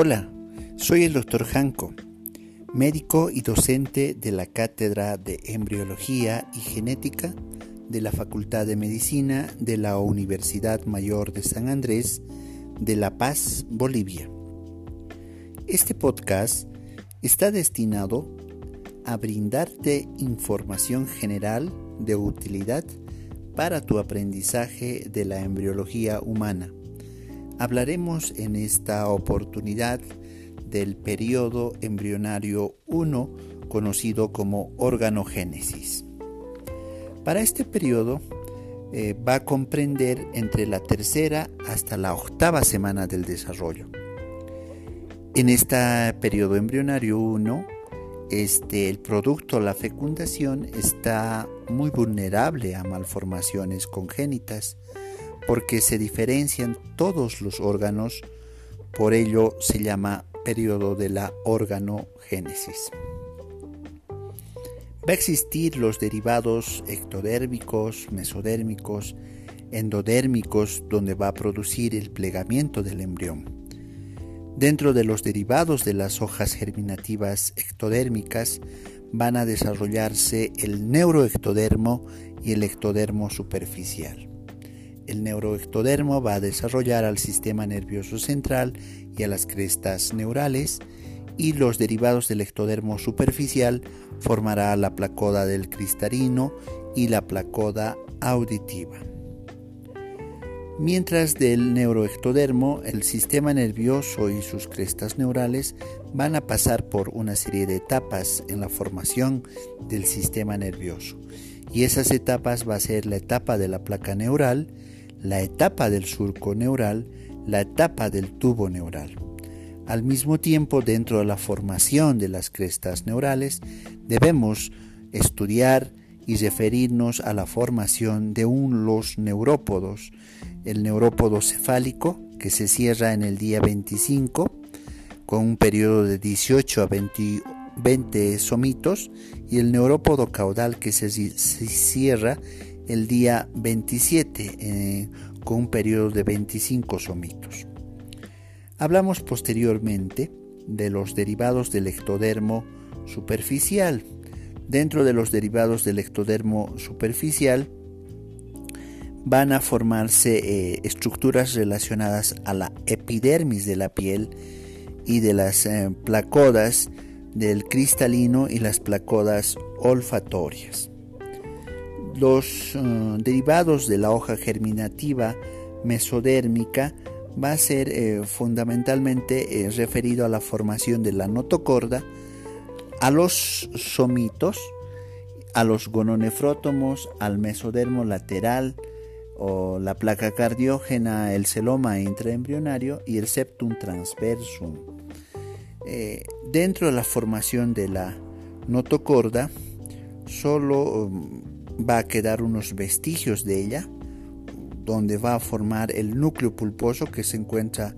Hola, soy el doctor Janko, médico y docente de la Cátedra de Embriología y Genética de la Facultad de Medicina de la Universidad Mayor de San Andrés de La Paz, Bolivia. Este podcast está destinado a brindarte información general de utilidad para tu aprendizaje de la embriología humana Hablaremos en esta oportunidad del periodo embrionario 1 conocido como organogénesis. Para este periodo eh, va a comprender entre la tercera hasta la octava semana del desarrollo. En este periodo embrionario 1, este, el producto, la fecundación, está muy vulnerable a malformaciones congénitas porque se diferencian todos los órganos, por ello se llama periodo de la organogénesis. Va a existir los derivados ectodérmicos, mesodérmicos, endodérmicos, donde va a producir el plegamiento del embrión. Dentro de los derivados de las hojas germinativas ectodérmicas van a desarrollarse el neuroectodermo y el ectodermo superficial. El neuroectodermo va a desarrollar al sistema nervioso central y a las crestas neurales y los derivados del ectodermo superficial formará la placoda del cristalino y la placoda auditiva. Mientras del neuroectodermo, el sistema nervioso y sus crestas neurales van a pasar por una serie de etapas en la formación del sistema nervioso. Y esas etapas va a ser la etapa de la placa neural, la etapa del surco neural, la etapa del tubo neural. Al mismo tiempo, dentro de la formación de las crestas neurales, debemos estudiar y referirnos a la formación de los neurópodos, el neurópodo cefálico, que se cierra en el día 25, con un periodo de 18 a 20, somitos, y el neurópodo caudal, que se, se cierra el día 27 eh, con un periodo de 25 somitos. Hablamos posteriormente de los derivados del ectodermo superficial. Dentro de los derivados del ectodermo superficial van a formarse eh, estructuras relacionadas a la epidermis de la piel y de las eh, placodas del cristalino y las placodas olfatorias. Los eh, derivados de la hoja germinativa mesodérmica va a ser eh, fundamentalmente eh, referido a la formación de la notocorda, a los somitos, a los gononefrótomos, al mesodermo lateral o la placa cardiógena, el celoma intraembrionario y el septum transversum. dentro de la formación de la notocorda, solo um, va a quedar unos vestigios de ella, donde va a formar el núcleo pulposo que se encuentra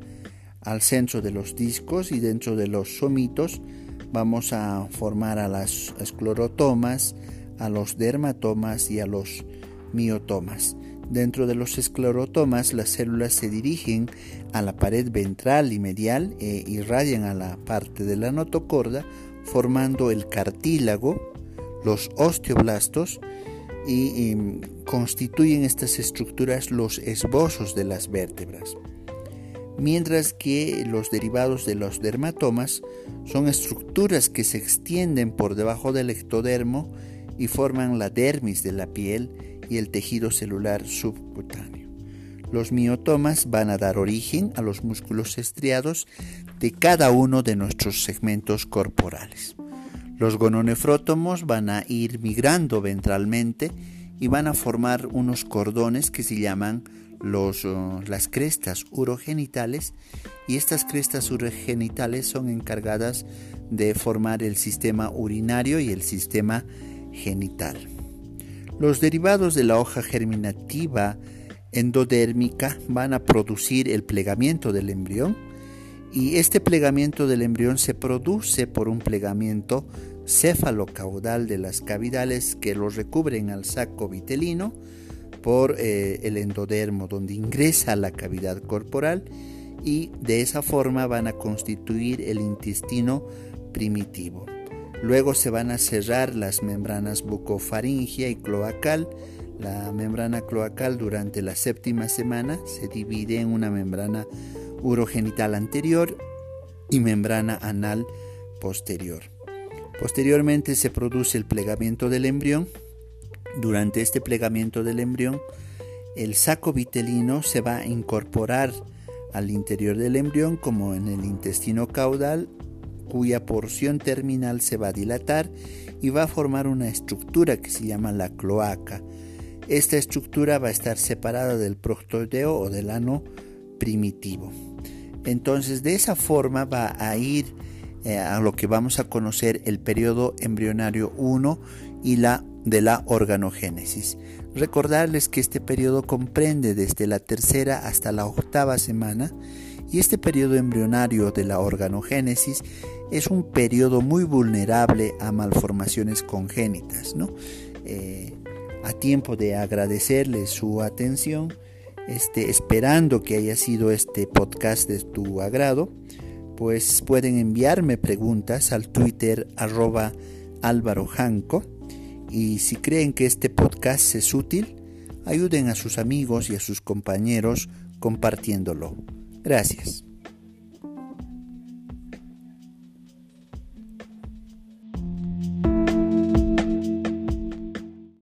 al centro de los discos y dentro de los somitos vamos a formar a las esclerotomas, a los dermatomas y a los miotomas. Dentro de los esclerotomas las células se dirigen a la pared ventral y medial e irradian a la parte de la notocorda formando el cartílago, los osteoblastos y, constituyen estas estructuras los esbozos de las vértebras, mientras que los derivados de los dermatomas son estructuras que se extienden por debajo del ectodermo y forman la dermis de la piel y el tejido celular subcutáneo. Los miotomas van a dar origen a los músculos estriados de cada uno de nuestros segmentos corporales. Los gononefrótomos van a ir migrando ventralmente y van a formar unos cordones que se llaman los, uh, las crestas urogenitales y estas crestas urogenitales son encargadas de formar el sistema urinario y el sistema genital. Los derivados de la hoja germinativa endodérmica van a producir el plegamiento del embrión y este plegamiento del embrión se produce por un plegamiento céfalo-caudal de las cavidades que lo recubren al saco vitelino por eh, el endodermo donde ingresa la cavidad corporal y de esa forma van a constituir el intestino primitivo. Luego se van a cerrar las membranas bucofaringia y cloacal. La membrana cloacal durante la séptima semana se divide en una membrana urogenital anterior y membrana anal posterior. Posteriormente se produce el plegamiento del embrión. Durante este plegamiento del embrión, el saco vitelino se va a incorporar al interior del embrión como en el intestino caudal cuya porción terminal se va a dilatar y va a formar una estructura que se llama la cloaca. Esta estructura va a estar separada del proctodeo o del ano primitivo. Entonces de esa forma va a ir eh, a lo que vamos a conocer el periodo embrionario 1 y la de la organogénesis. Recordarles que este periodo comprende desde la tercera hasta la octava semana y este periodo embrionario de la organogénesis es un periodo muy vulnerable a malformaciones congénitas. Eh, a tiempo de agradecerles su atención, este, esperando que haya sido este podcast de tu agrado, pues pueden enviarme preguntas al Twitter arroba Álvaro Janco y si creen que este podcast es útil, ayuden a sus amigos y a sus compañeros compartiéndolo. Gracias.